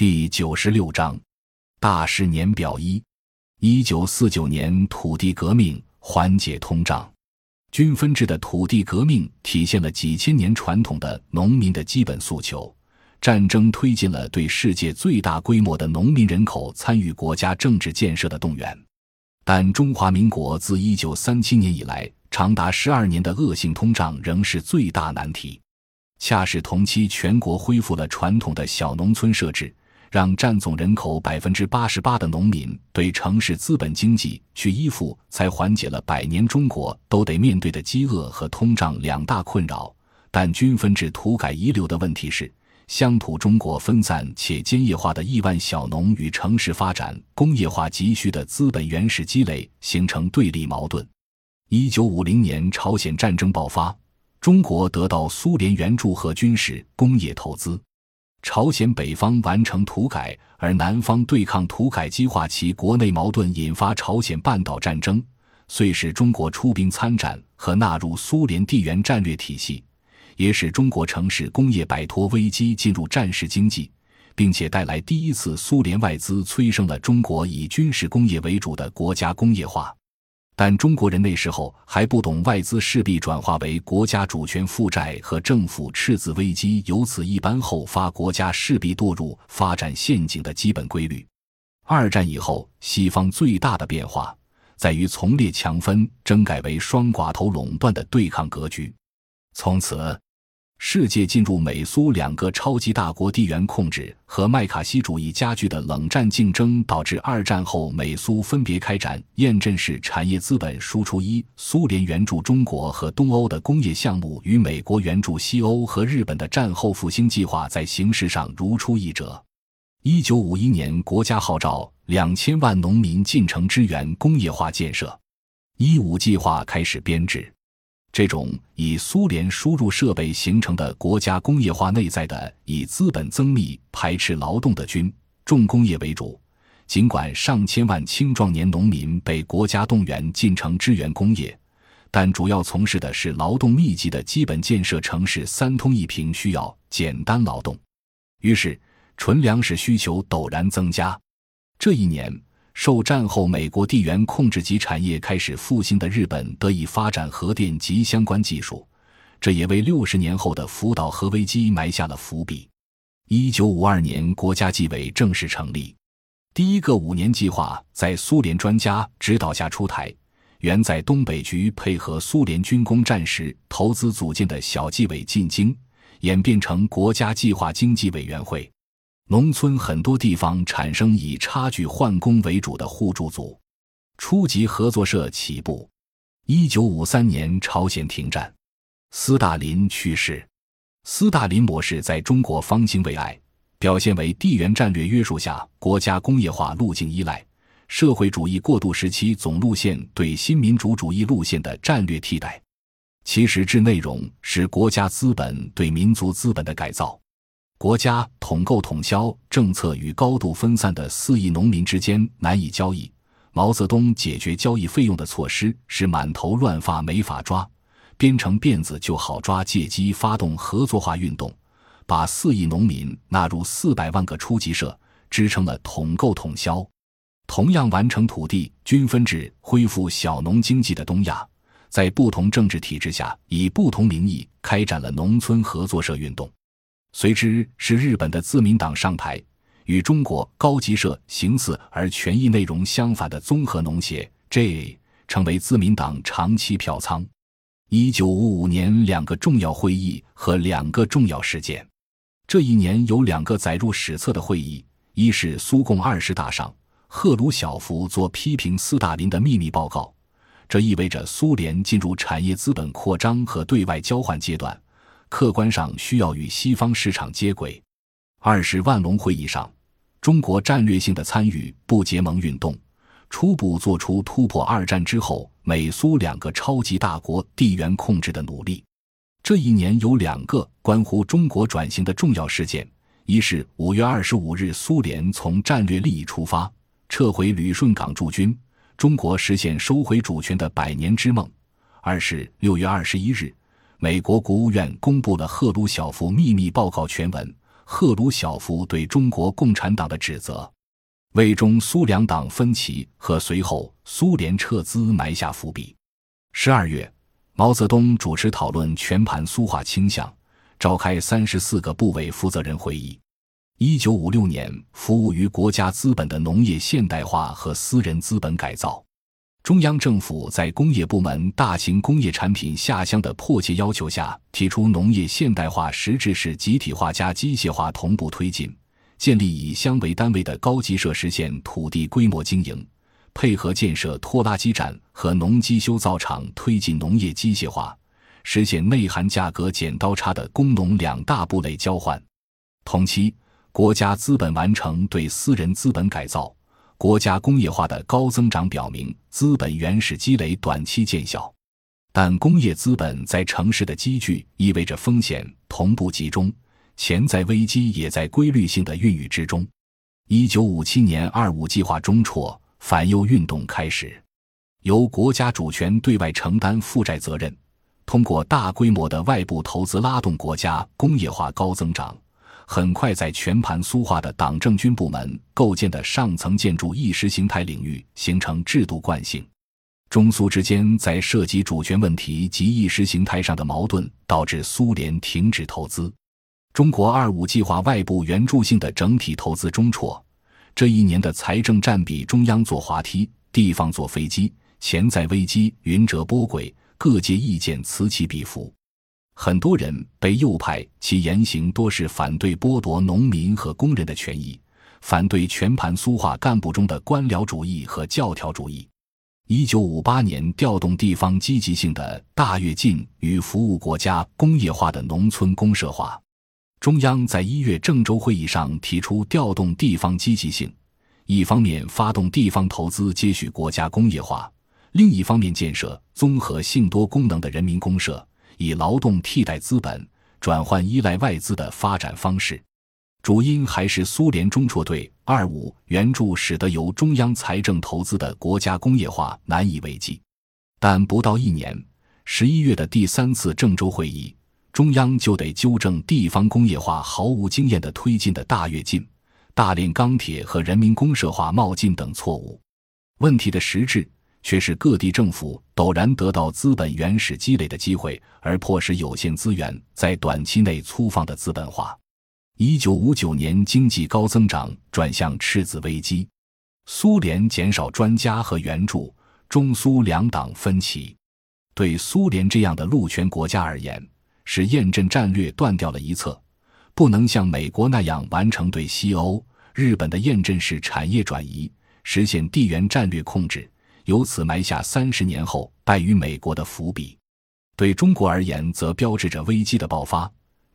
第九十六章大事年表一：一九四九年土地革命缓解通胀。均分制的土地革命体现了几千年传统的农民的基本诉求。战争推进了对世界最大规模的农民人口参与国家政治建设的动员。但中华民国自一九三七年以来长达十二年的恶性通胀仍是最大难题。恰是同期全国恢复了传统的小农村设置。让占总人口百分之八十八的农民对城市资本经济去依附，才缓解了百年中国都得面对的饥饿和通胀两大困扰。但均分制土改遗留的问题是，乡土中国分散且兼业化的亿万小农与城市发展工业化急需的资本原始积累形成对立矛盾。一九五零年朝鲜战争爆发，中国得到苏联援助和军事工业投资。朝鲜北方完成土改，而南方对抗土改，激化其国内矛盾，引发朝鲜半岛战争，遂使中国出兵参战和纳入苏联地缘战略体系，也使中国城市工业摆脱危机，进入战时经济，并且带来第一次苏联外资，催生了中国以军事工业为主的国家工业化。但中国人那时候还不懂外资势必转化为国家主权负债和政府赤字危机由此一般后发国家势必堕入发展陷阱的基本规律。二战以后，西方最大的变化在于从列强分争改为双寡头垄断的对抗格局，从此。世界进入美苏两个超级大国地缘控制和麦卡锡主义加剧的冷战竞争，导致二战后美苏分别开展验证式产业资本输出：一、苏联援助中国和东欧的工业项目，与美国援助西欧和日本的战后复兴计划，在形式上如出一辙。一九五一年，国家号召两千万农民进城支援工业化建设，一五计划开始编制。这种以苏联输入设备形成的国家工业化，内在的以资本增密、排斥劳动的军重工业为主。尽管上千万青壮年农民被国家动员进城支援工业，但主要从事的是劳动密集的基本建设城市三通一平，需要简单劳动。于是，纯粮食需求陡然增加。这一年。受战后美国地缘控制及产业开始复兴的日本得以发展核电及相关技术，这也为六十年后的福岛核危机埋下了伏笔。一九五二年，国家纪委正式成立，第一个五年计划在苏联专家指导下出台。原在东北局配合苏联军工战时投资组建的小纪委进京，演变成国家计划经济委员会。农村很多地方产生以差距换工为主的互助组，初级合作社起步。一九五三年，朝鲜停战，斯大林去世。斯大林模式在中国方兴未艾，表现为地缘战略约束下国家工业化路径依赖、社会主义过渡时期总路线对新民主主义路线的战略替代。其实质内容是国家资本对民族资本的改造。国家统购统销政策与高度分散的四亿农民之间难以交易。毛泽东解决交易费用的措施是满头乱发没法抓，编成辫子就好抓。借机发动合作化运动，把四亿农民纳入四百万个初级社，支撑了统购统销。同样完成土地均分制、恢复小农经济的东亚，在不同政治体制下，以不同名义开展了农村合作社运动。随之是日本的自民党上台，与中国高级社形似而权益内容相反的综合农协 J 成为自民党长期票仓。一九五五年两个重要会议和两个重要事件，这一年有两个载入史册的会议：一是苏共二十大上，赫鲁晓夫作批评斯大林的秘密报告，这意味着苏联进入产业资本扩张和对外交换阶段。客观上需要与西方市场接轨。二是万隆会议上，中国战略性的参与不结盟运动，初步做出突破二战之后美苏两个超级大国地缘控制的努力。这一年有两个关乎中国转型的重要事件：一是五月二十五日，苏联从战略利益出发撤回旅顺港驻军，中国实现收回主权的百年之梦；二是六月二十一日。美国国务院公布了赫鲁晓夫秘密报告全文，赫鲁晓夫对中国共产党的指责，为中苏两党分歧和随后苏联撤资埋下伏笔。十二月，毛泽东主持讨论全盘苏化倾向，召开三十四个部委负责人会议。一九五六年，服务于国家资本的农业现代化和私人资本改造。中央政府在工业部门大型工业产品下乡的迫切要求下，提出农业现代化实质是集体化加机械化同步推进，建立以乡为单位的高级设，实现土地规模经营，配合建设拖拉机站和农机修造厂，推进农业机械化，实现内涵价格剪刀差的工农两大部类交换。同期，国家资本完成对私人资本改造。国家工业化的高增长表明，资本原始积累短期见效，但工业资本在城市的积聚意味着风险同步集中，潜在危机也在规律性的孕育之中。一九五七年“二五”计划中辍，反右运动开始，由国家主权对外承担负债责任，通过大规模的外部投资拉动国家工业化高增长。很快，在全盘苏化的党政军部门构建的上层建筑意识形态领域形成制度惯性。中苏之间在涉及主权问题及意识形态上的矛盾，导致苏联停止投资。中国“二五”计划外部援助性的整体投资中辍。这一年的财政占比，中央坐滑梯，地方坐飞机，潜在危机云折波诡，各界意见此起彼伏。很多人被右派，其言行多是反对剥夺农民和工人的权益，反对全盘苏化干部中的官僚主义和教条主义。一九五八年，调动地方积极性的大跃进与服务国家工业化的农村公社化。中央在一月郑州会议上提出调动地方积极性，一方面发动地方投资接续国家工业化，另一方面建设综合性多功能的人民公社。以劳动替代资本，转换依赖外资的发展方式，主因还是苏联中辍对“二五”援助，使得由中央财政投资的国家工业化难以为继。但不到一年，十一月的第三次郑州会议，中央就得纠正地方工业化毫无经验的推进的大跃进、大炼钢铁和人民公社化冒进等错误。问题的实质。却是各地政府陡然得到资本原始积累的机会，而迫使有限资源在短期内粗放的资本化。一九五九年经济高增长转向赤字危机，苏联减少专家和援助，中苏两党分歧。对苏联这样的陆权国家而言，是验证战略断掉了一侧，不能像美国那样完成对西欧、日本的验证式产业转移，实现地缘战略控制。由此埋下三十年后败于美国的伏笔，对中国而言，则标志着危机的爆发。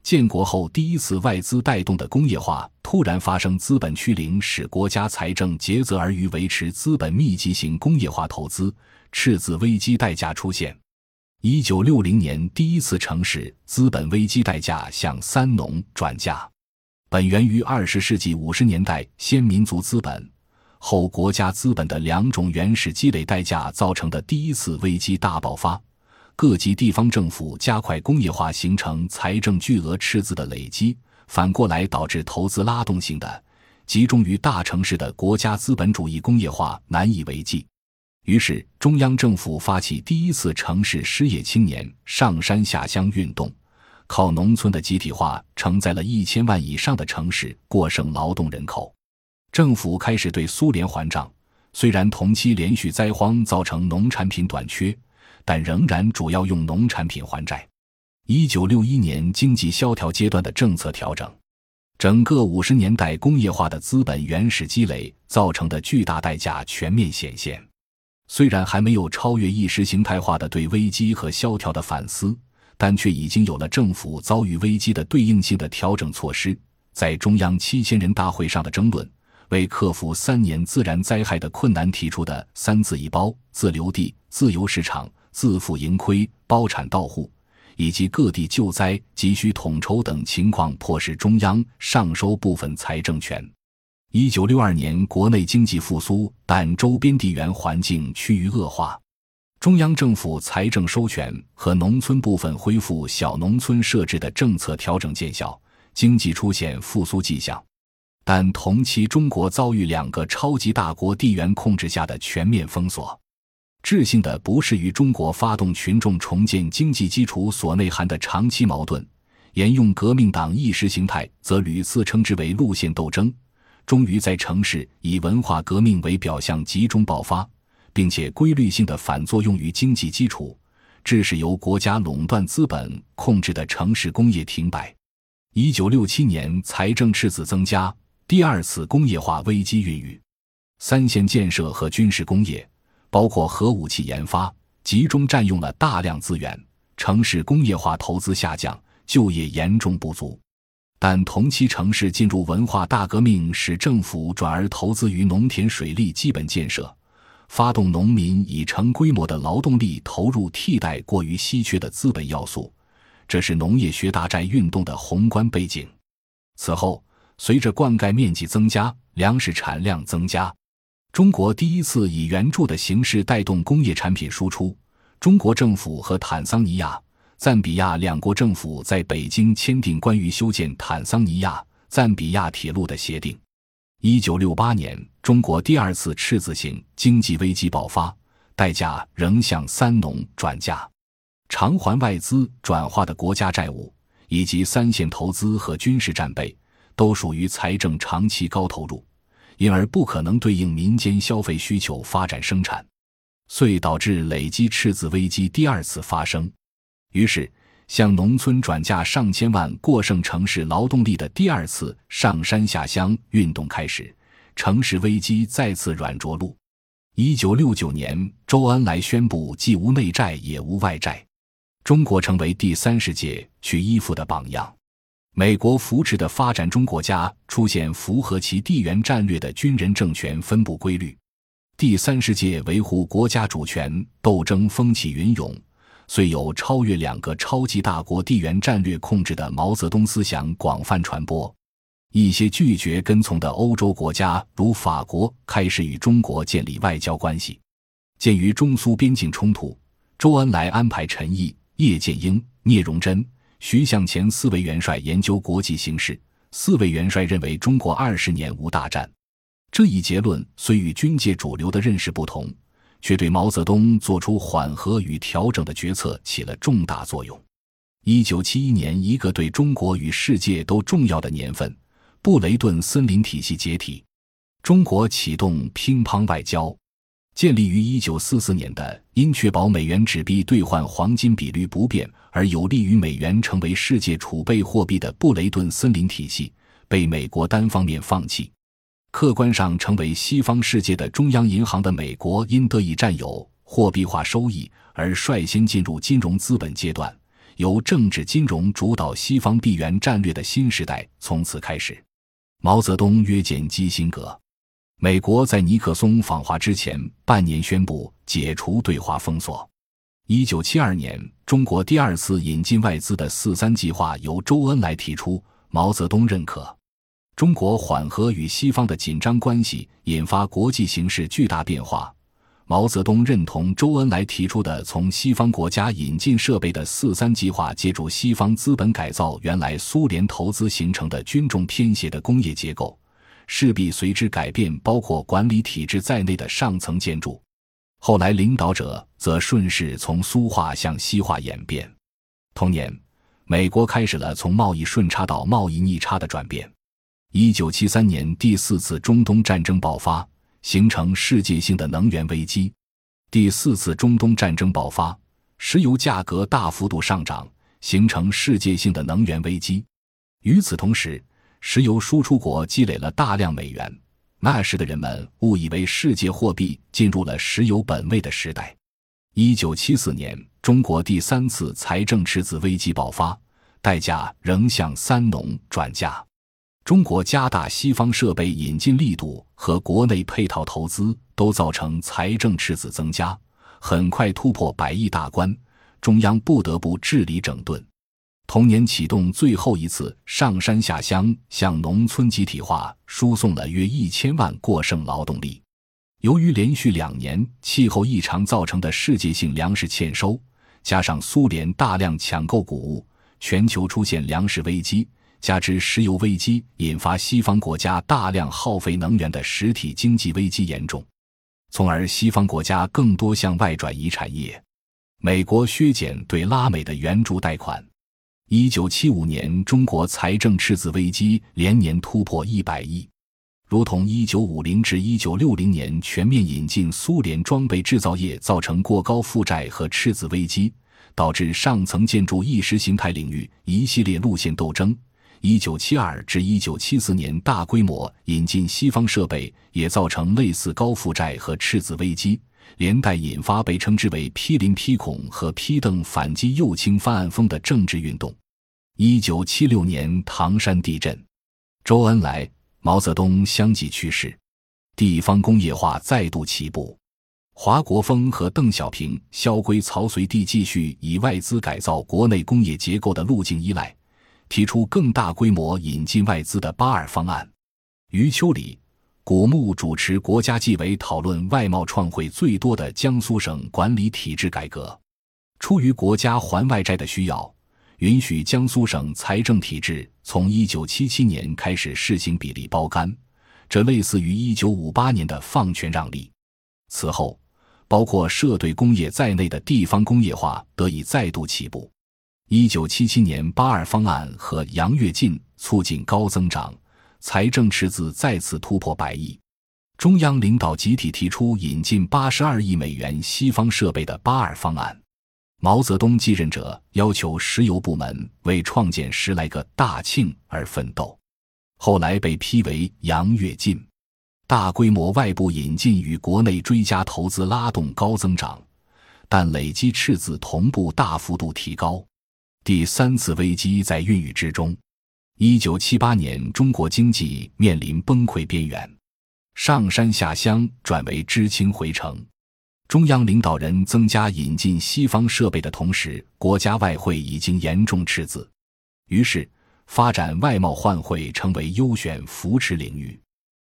建国后第一次外资带动的工业化突然发生，资本趋零，使国家财政竭泽而渔维持资本密集型工业化投资，赤字危机代价出现。一九六零年，第一次城市资本危机代价向三农转嫁，本源于二十世纪五十年代先民族资本。后国家资本的两种原始积累代价造成的第一次危机大爆发，各级地方政府加快工业化，形成财政巨额赤字的累积，反过来导致投资拉动性的集中于大城市的国家资本主义工业化难以为继。于是，中央政府发起第一次城市失业青年上山下乡运动，靠农村的集体化承载了一千万以上的城市过剩劳动人口。政府开始对苏联还账，虽然同期连续灾荒造成农产品短缺，但仍然主要用农产品还债。一九六一年经济萧条阶段的政策调整，整个五十年代工业化的资本原始积累造成的巨大代价全面显现。虽然还没有超越意识形态化的对危机和萧条的反思，但却已经有了政府遭遇危机的对应性的调整措施。在中央七千人大会上的争论。为克服三年自然灾害的困难提出的“三自一包”——自留地、自由市场、自负盈亏、包产到户，以及各地救灾急需统筹等情况，迫使中央上收部分财政权。一九六二年，国内经济复苏，但周边地缘环境趋于恶化，中央政府财政收权和农村部分恢复小农村设置的政策调整见效，经济出现复苏迹象。但同期，中国遭遇两个超级大国地缘控制下的全面封锁。致性的不是与中国发动群众重建经济基础所内涵的长期矛盾，沿用革命党意识形态，则屡次称之为路线斗争。终于在城市以文化革命为表象集中爆发，并且规律性的反作用于经济基础，致使由国家垄断资本控制的城市工业停摆。一九六七年，财政赤字增加。第二次工业化危机孕育，三线建设和军事工业，包括核武器研发，集中占用了大量资源。城市工业化投资下降，就业严重不足。但同期城市进入文化大革命，使政府转而投资于农田水利基本建设，发动农民以成规模的劳动力投入替代过于稀缺的资本要素。这是农业学大寨运动的宏观背景。此后。随着灌溉面积增加，粮食产量增加，中国第一次以援助的形式带动工业产品输出。中国政府和坦桑尼亚、赞比亚两国政府在北京签订关于修建坦桑尼亚、赞比亚铁路的协定。一九六八年，中国第二次赤字型经济危机爆发，代价仍向三农转嫁，偿还外资转化的国家债务，以及三线投资和军事战备。都属于财政长期高投入，因而不可能对应民间消费需求发展生产，遂导致累积赤字危机第二次发生。于是，向农村转嫁上千万过剩城市劳动力的第二次上山下乡运动开始，城市危机再次软着陆。一九六九年，周恩来宣布既无内债也无外债，中国成为第三世界去依附的榜样。美国扶持的发展中国家出现符合其地缘战略的军人政权分布规律，第三世界维护国家主权斗争风起云涌，虽有超越两个超级大国地缘战略控制的毛泽东思想广泛传播，一些拒绝跟从的欧洲国家如法国开始与中国建立外交关系。鉴于中苏边境冲突，周恩来安排陈毅、叶剑英、聂荣臻。徐向前四位元帅研究国际形势，四位元帅认为中国二十年无大战。这一结论虽与军界主流的认识不同，却对毛泽东做出缓和与调整的决策起了重大作用。一九七一年，一个对中国与世界都重要的年份，布雷顿森林体系解体，中国启动乒乓外交。建立于一九四四年的，因确保美元纸币兑换黄金比率不变而有利于美元成为世界储备货币的布雷顿森林体系，被美国单方面放弃。客观上成为西方世界的中央银行的美国，因得以占有货币化收益而率先进入金融资本阶段，由政治金融主导西方币元战略的新时代从此开始。毛泽东约见基辛格。美国在尼克松访华之前半年宣布解除对华封锁。一九七二年，中国第二次引进外资的“四三”计划由周恩来提出，毛泽东认可。中国缓和与西方的紧张关系，引发国际形势巨大变化。毛泽东认同周恩来提出的从西方国家引进设备的“四三”计划，借助西方资本改造原来苏联投资形成的军重偏斜的工业结构。势必随之改变包括管理体制在内的上层建筑。后来，领导者则顺势从苏化向西化演变。同年，美国开始了从贸易顺差到贸易逆差的转变。一九七三年，第四次中东战争爆发，形成世界性的能源危机。第四次中东战争爆发，石油价格大幅度上涨，形成世界性的能源危机。与此同时，石油输出国积累了大量美元，那时的人们误以为世界货币进入了石油本位的时代。一九七四年，中国第三次财政赤字危机爆发，代价仍向三农转嫁。中国加大西方设备引进力度和国内配套投资，都造成财政赤字增加，很快突破百亿大关，中央不得不治理整顿。同年启动最后一次上山下乡向农村集体化输送了约一千万过剩劳动力。由于连续两年气候异常造成的世界性粮食欠收，加上苏联大量抢购谷物，全球出现粮食危机，加之石油危机引发西方国家大量耗费能源的实体经济危机严重，从而西方国家更多向外转移产业。美国削减对拉美的援助贷款。一九七五年，中国财政赤字危机连年突破一百亿，如同一九五零至一九六零年全面引进苏联装备制造业造成过高负债和赤字危机，导致上层建筑意识形态领域一系列路线斗争。一九七二至一九七四年大规模引进西方设备，也造成类似高负债和赤字危机。连带引发被称之为“批林批孔”和“批邓反击右倾翻案风”的政治运动。一九七六年唐山地震，周恩来、毛泽东相继去世，地方工业化再度起步。华国锋和邓小平、萧规曹随地继续以外资改造国内工业结构的路径依赖，提出更大规模引进外资的“八二方案”。余秋里。古牧主持国家纪委讨论外贸创汇最多的江苏省管理体制改革，出于国家还外债的需要，允许江苏省财政体制从一九七七年开始试行比例包干，这类似于一九五八年的放权让利。此后，包括社队工业在内的地方工业化得以再度起步。一九七七年八二方案和杨跃进促进高增长。财政赤字再次突破百亿，中央领导集体提出引进八十二亿美元西方设备的“八二方案”。毛泽东继任者要求石油部门为创建十来个大庆而奋斗，后来被批为杨跃进。大规模外部引进与国内追加投资拉动高增长，但累积赤字同步大幅度提高。第三次危机在孕育之中。一九七八年，中国经济面临崩溃边缘，上山下乡转为知青回城。中央领导人增加引进西方设备的同时，国家外汇已经严重赤字，于是发展外贸换汇成为优选扶持领域。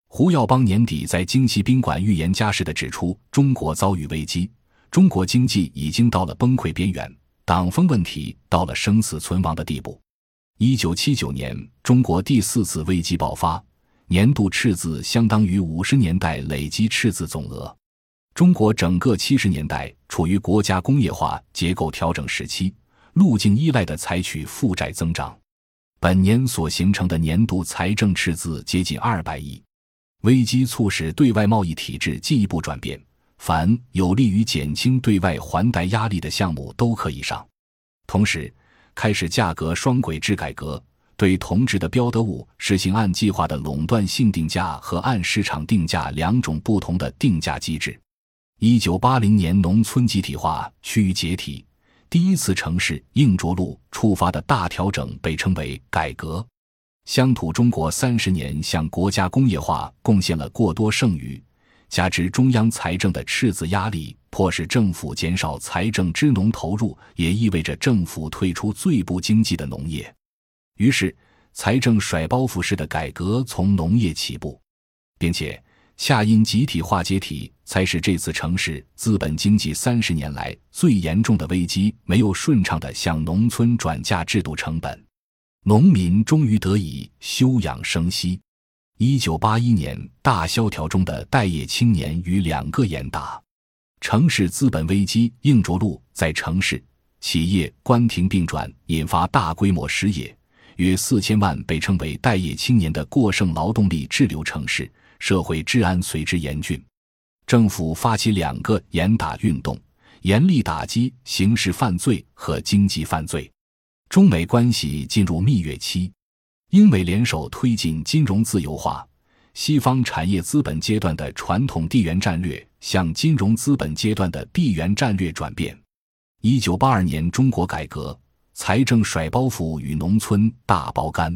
胡耀邦年底在京西宾馆预言家式的指出，中国遭遇危机，中国经济已经到了崩溃边缘，党风问题到了生死存亡的地步。一九七九年，中国第四次危机爆发，年度赤字相当于五十年代累积赤字总额。中国整个七十年代处于国家工业化结构调整时期，路径依赖的采取负债增长，本年所形成的年度财政赤字接近二百亿。危机促使对外贸易体制进一步转变，凡有利于减轻对外还贷压力的项目都可以上，同时。开始价格双轨制改革，对同质的标的物实行按计划的垄断性定价和按市场定价两种不同的定价机制。一九八零年农村集体化趋于解体，第一次城市硬着陆触发的大调整被称为改革。乡土中国三十年向国家工业化贡献了过多剩余。加之中央财政的赤字压力，迫使政府减少财政支农投入，也意味着政府退出最不经济的农业。于是，财政甩包袱式的改革从农业起步，并且恰因集体化解体，才使这次城市资本经济三十年来最严重的危机没有顺畅的向农村转嫁制度成本，农民终于得以休养生息。一九八一年大萧条中的待业青年与两个严打，城市资本危机硬着陆，在城市、企业关停并转，引发大规模失业，约四千万被称为待业青年的过剩劳动力滞留城市，社会治安随之严峻。政府发起两个严打运动，严厉打击刑事犯罪和经济犯罪。中美关系进入蜜月期。英美联手推进金融自由化，西方产业资本阶段的传统地缘战略向金融资本阶段的地缘战略转变。一九八二年，中国改革，财政甩包袱与农村大包干。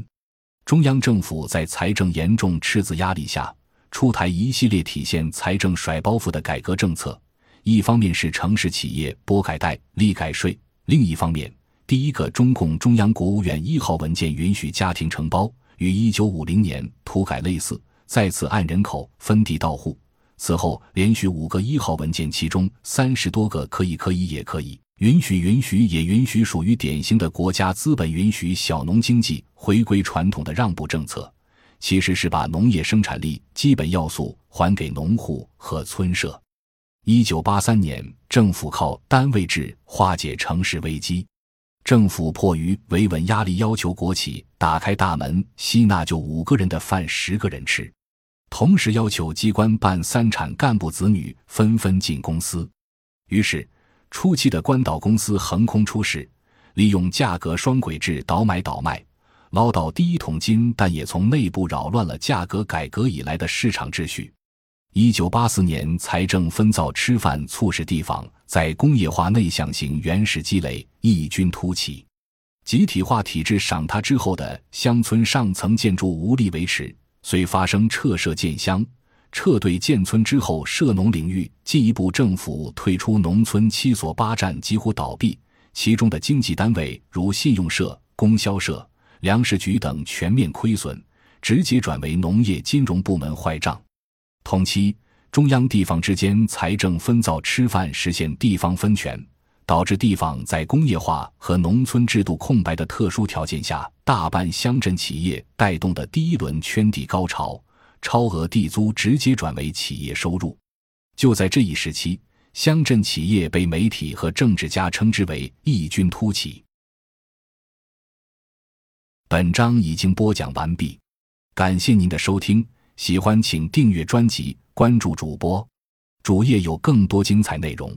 中央政府在财政严重赤字压力下，出台一系列体现财政甩包袱的改革政策。一方面是城市企业拨改贷、立改税，另一方面。第一个中共中央国务院一号文件允许家庭承包，与一九五零年土改类似，再次按人口分地到户。此后连续五个一号文件，其中三十多个可以可以也可以，允许允许也允许属于典型的国家资本允许小农经济回归传统的让步政策，其实是把农业生产力基本要素还给农户和村社。一九八三年，政府靠单位制化解城市危机。政府迫于维稳压力，要求国企打开大门，吸纳就五个人的饭十个人吃，同时要求机关办三产干部子女纷纷进公司。于是，初期的关岛公司横空出世，利用价格双轨制倒买倒卖，捞到第一桶金，但也从内部扰乱了价格改革以来的市场秩序。一九八四年，财政分灶吃饭，促使地方在工业化内向型原始积累异军突起。集体化体制赏他之后的乡村上层建筑无力维持，遂发生撤社建乡、撤队建村之后，涉农领域进一步政府退出农村七所八站几乎倒闭，其中的经济单位如信用社、供销社、粮食局等全面亏损，直接转为农业金融部门坏账。同期，中央地方之间财政分灶吃饭，实现地方分权，导致地方在工业化和农村制度空白的特殊条件下，大半乡镇企业带动的第一轮圈地高潮，超额地租直接转为企业收入。就在这一时期，乡镇企业被媒体和政治家称之为异军突起。本章已经播讲完毕，感谢您的收听。喜欢请订阅专辑，关注主播，主页有更多精彩内容。